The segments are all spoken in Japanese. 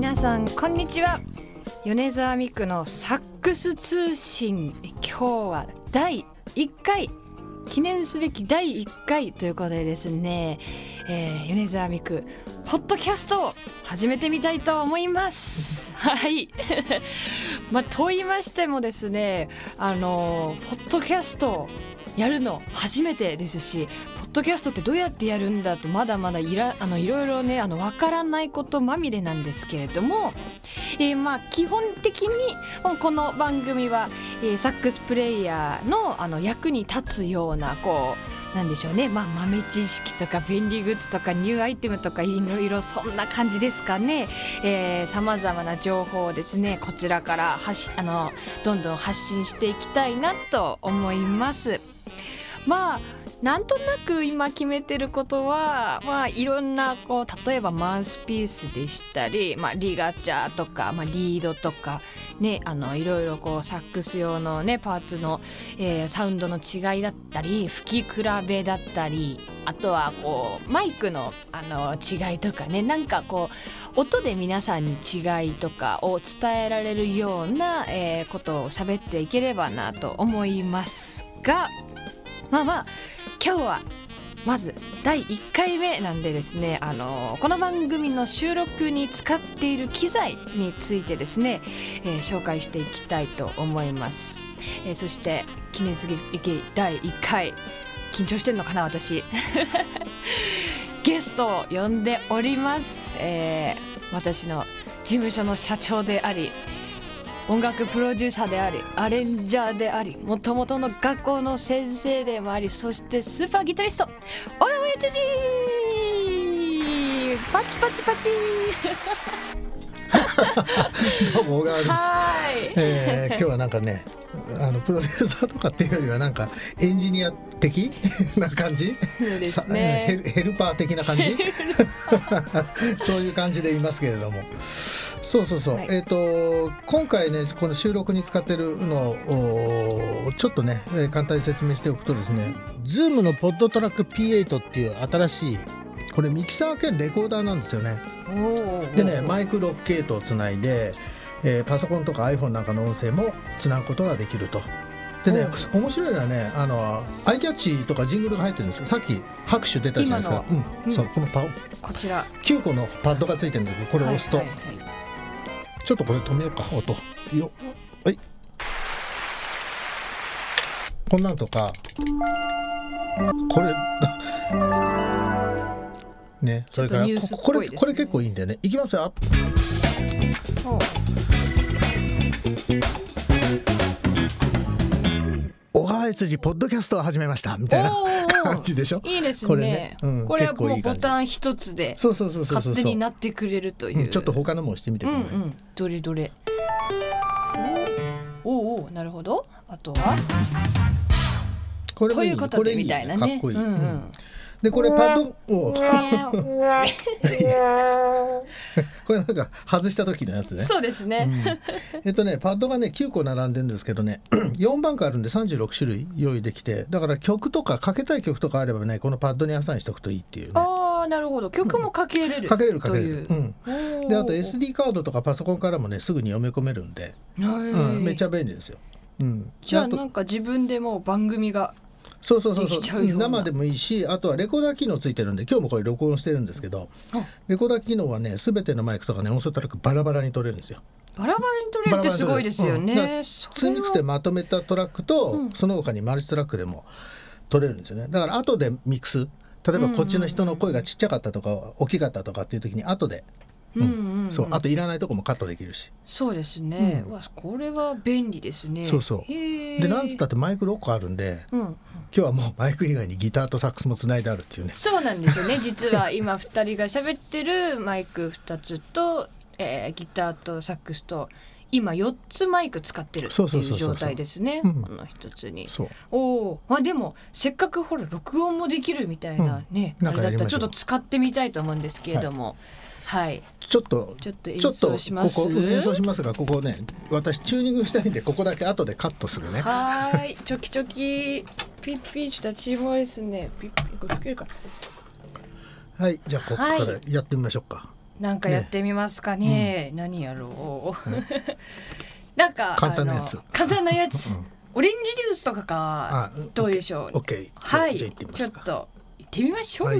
皆さんこんにちは。米沢美久のサックス通信。今日は第1回。記念すべき第1回。ということでですね、えー、米沢美久ポッドキャストを始めてみたいと思います。はい。まあと言いましてもですねあのポッドキャストやるの初めてですしポッドキャストってどうやってやるんだとまだまだいらあのいろいろねあの分からないことまみれなんですけれども、えー、まあ基本的にこの番組は、えー、サックスプレイヤーのあの役に立つようなこうなんでしょうね、まあ、豆知識とか便利グッズとかニューアイテムとかいろいろそんな感じですかねさまざまな情報をですねこちらからはしあのどんどん発信していきたいなと思います。まあなんとなく今決めてることは、まあ、いろんなこう例えばマウスピースでしたり、まあ、リガチャーとか、まあ、リードとか、ね、あのいろいろこうサックス用の、ね、パーツの、えー、サウンドの違いだったり吹き比べだったりあとはこうマイクのあの違いとかねなんかこう音で皆さんに違いとかを伝えられるような、えー、ことを喋っていければなと思いますがまあまあ今日はまず第1回目なんでですねあのこの番組の収録に使っている機材についてですね、えー、紹介していきたいと思います、えー、そして記念すべき第1回緊張してんのかな私。ゲストを呼んでおります、え、私の事務所の社長であり音楽プロデューサーでありアレンジャーでありもともとの学校の先生でもありそしてスーパーギタリスト小川悦司パチパチパチ。どうも小川です、えー、今日はなんかねあのプロデューサーとかっていうよりはなんかエンジニア的 な感じ、ね、ヘルパー的な感じ？そういう感じでいますけれどもそうそうそう、はい、えっ、ー、と今回ねこの収録に使ってるのをちょっとね簡単に説明しておくとですね Zoom のポッドトラック P8 っていう新しいこれミキサー兼レコーダーなんですよね。でねマイク6系統をつないで、えー、パソコンとか iPhone なんかの音声もつなぐことができると。でね面白いのはねあのアイキャッチとかジングルが入ってるんですよ。さっき拍手出たじゃないですか、うん、そうこのパこちら。9個のパッドがついてるんだけどこれを押すと、はいはいはいちょっとこれ止めようか。音。よ。はい。こんなんとか。これ。ねそれからここれこれ結構いいんだよね。いきますよ小川悦司ポッドキャストを始めましたみたいな感じでしょ？いいですね。これね、うん、これはもうボタン一つで勝手になってくれるという、うん、ちょっと他のも押してみてください、うんうん、どれどれ。おおなるほど。あとは？これということでみたいなね。かっこいい、うん。うんでこれパッドを これなんか外した時のやつね。そうですね、うん、えっとねパッドがね9個並んでるんですけどね 4番からあるんで36種類用意できてだから曲とかかけたい曲とかあればねこのパッドにアサインしておくといいっていう、ね、ああなるほど。曲もかけれる、うん、かけれるかけれる。う。ん。であと SD カードとかパソコンからもねすぐに読み込めるんで、うん、めっちゃ便利ですよ、うん、じゃあなんか自分でも番組がそうそうそうそう。生でもいいしあとはレコーダー機能ついてるんで今日もこれ録音してるんですけどレコーダー機能はね全てのマイクとかね音声トラックバラバラに取れるんですよ。バラバラに取れるってすごいですよね。うん、ツーミックスでまとめたトラックと、うん、その他にマルチトラックでも取れるんですよね。だから後でミックス。例えばこっちの人の声がちっちゃかったとか大きかったとかっていう時に後でそうあといらないとこもカットできるし。そうですね、うん、わこれは便利ですね。そうそう。でなんつったってマイク6個あるんで、うん、今日はもうマイク以外にギターとサックスもつないであるっていうね。そうなんですよね。実は今2人が喋ってるマイク2つと、えー、ギターとサックスと今4つマイク使ってるっていう状態ですね。この一つに。おあでもせっかくほら録音もできるみたいなね、うん、あれだったらちょっと使ってみたいと思うんですけれども、はいはい。ちょっとちょっと演奏します？ここ演奏しますがここね私チューニングしたいんでここだけ後でカットするね。はい。チョキチョキピッピちょっとチーボですね。ピッピこれ吹けるか。はいじゃあここからやってみましょうか。はなんかやってみますかね。何やろう。なんか簡単なやつ簡単なやつ。うんオレンジジュースとかかあどうでしょう。オッケーはい。じゃあ行ってみますかちょっと行ってみましょう。はい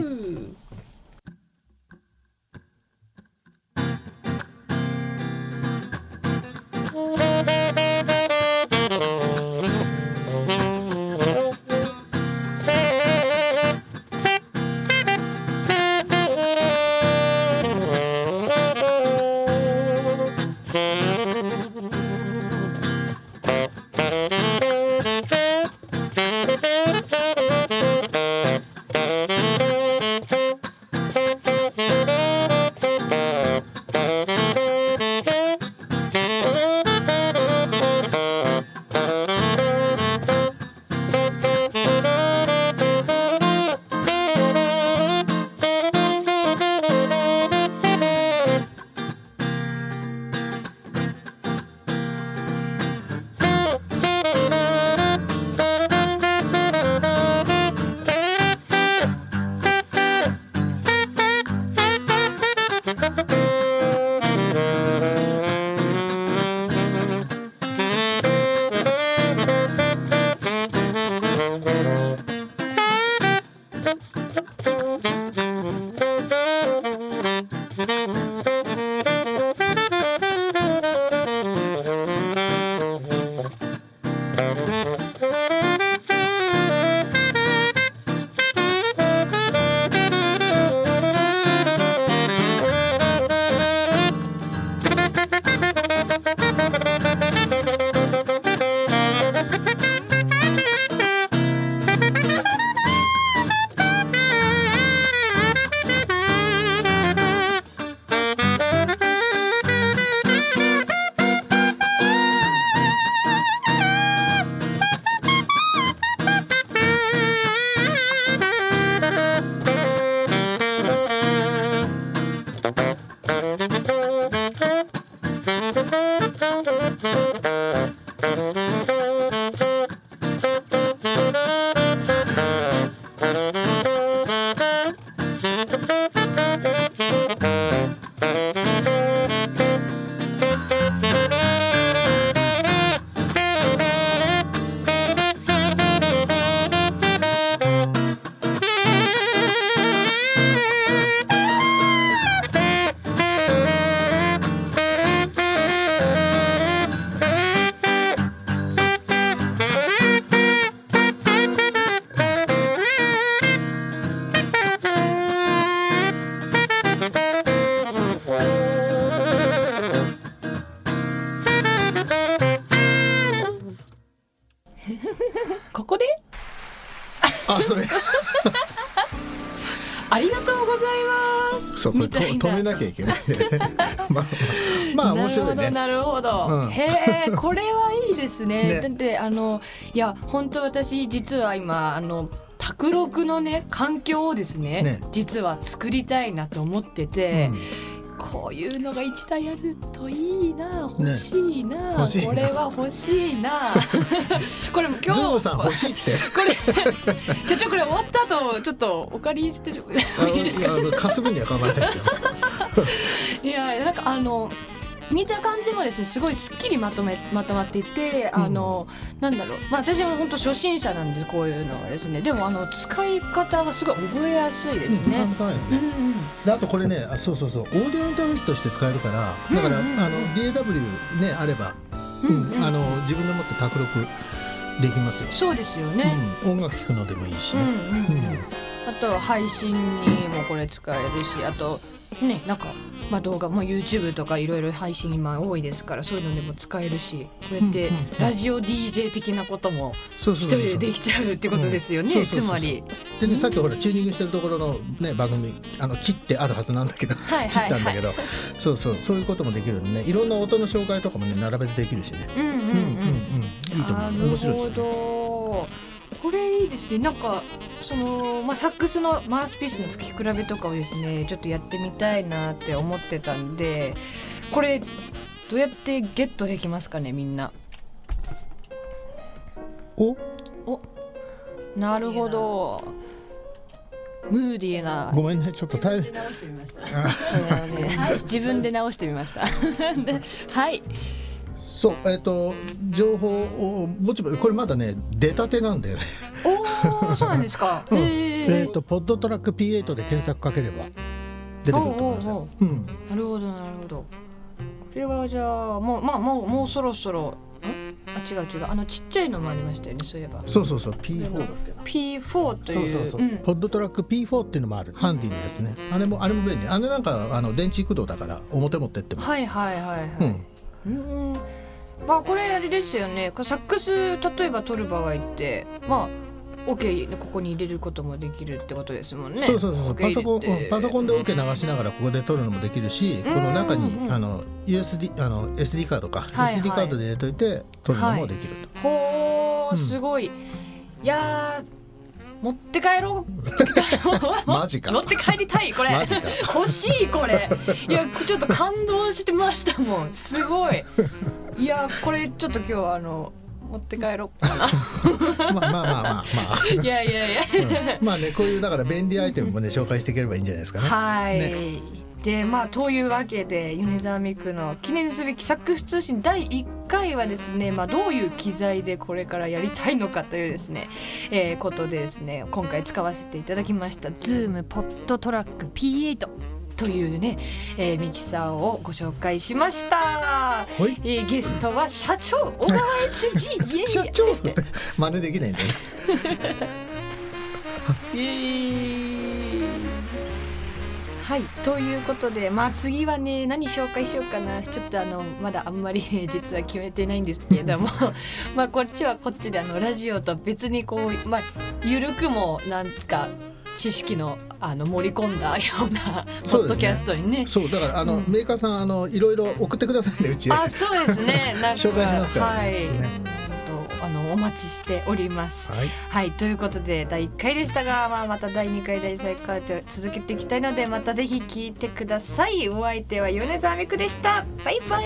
ありがとうございます。そうこれ止めなきゃいけないね まあまあ面白いねなるほど、なるほど。うんへえ、これはいいですね。ねだってあのいや本当私実は今あの。卓録のね環境をですねね実は作りたいなと思ってて、こういうのが一台あるといいな欲しいな,、欲しいな。これは欲しいな。これも今日さん欲しいって。これ社長これ終わった後ちょっとお借りしていいですか？貸す分には構わないですよ。いやなんかあの見た感じもですねすごいすっきりまとめまとまっていてあの、なんだろう。まあ私も本当初心者なんでこういうのはですね。でもあの使い方がすごい覚えやすいですね。あとこれねあそうそうそう。オーディオインターフェースとして使えるからだから、うん。うんうんあの DAW ねあれば、うんうん。うんあの自分でもって卓録できますよ、そうですよね。うん、音楽聴くのでもいいしうんうんね、うん。あと配信にもこれ使えるしあとねなんか、まあ、動画も YouTube とかいろいろ配信今多いですからそういうのでも使えるしこうやってラジオ DJ 的なことも一人でできちゃうってことですようんねつまり。でねさっきほらチューニングしてるところのね番組あの切ってあるはずなんだけど切はいはいはい。ったんだけど、そうそうそういうこともできるんでね。いろんな音の紹介とかもね並べてできるしね。うんうんうん。うんうんうん。いいと思う。面白いですよねこれいいですねなんかその、まあ、サックスのマウスピースの吹き比べとかをですねちょっとやってみたいなって思ってたんでこれどうやってゲットできますかねみんなお？なるほどムーディーなごめんねちょっと大自分で直してみました。あのね自分で直してみました。ではい。そうえっ、と情報をぼちぼちこれまだね出たてなんだよね。おお、そうなんですか。うん。へえっ、とポッドトラック P8 で検索かければ出てくると思いますよ。うん。なるほどなるほど。これはじゃあもうまあもうもうそろそろ。ん？あ違う違う。あのちっちゃいのもありましたよねそういえば。そうそうそう P4 だっけ P4 という。そうそうそう、ん。ポッドトラック P4 っていうのもある。ハンディのやつね。あれもあれも便利。あれなんかあの電池駆動だから表持ってっても、はいはいはいはい。うん。うん。まあこれあれですよね。サックス例えば取る場合ってまあ。OK ここに入れることもできるってことですもんね。そうそうそうそう。OK パソコン、うん。パソコンで OK 流しながらここで撮るのもできるしこの中にうんあの USD あの SD カードか、はいはい。SD カードで入れといて撮るのもできると、ほーうん。すごい、いやー持って帰ろう。マジか。持って帰りたいこれ。欲しいこれ。いやちょっと感動してましたもん。すごいいやこれちょっと今日はあの持って帰ろうかな。まあまあまあまあまあ、いやいやいや。うん。まあねこういうだから便利アイテムもね紹介していければいいんじゃないですかね。はい、ね。でまあというわけで米沢ミクの記念すべきサックス通信第1回はですね、まあ、どういう機材でこれからやりたいのかというですね、えーことでですね今回使わせていただきました Zoom ポッドトラック P8 というね、えーミキサーをご紹介しました、はい。えーゲストは社長小川悦司。社長って真似できないんだよね。イエーイはい。ということでまあ次はね何紹介しようかな。ちょっとあのまだあんまりね 実は決めてないんですけれども。まあこっちはこっちであのラジオと別にこうまあゆるくもなんか知識のあの盛り込んだようなポッドキャストにね。そう、ね,そう、だからあの、うん、メーカーさんあのいろいろ送ってくださいねうちあそうですね。紹介しますから、ね、はい。ねあのお待ちしております。はい、はい、ということで第1回でしたが、まあ、また第2回第3回と続けていきたいのでまた是非聞いてください。お相手は米沢美久でした。バイバイ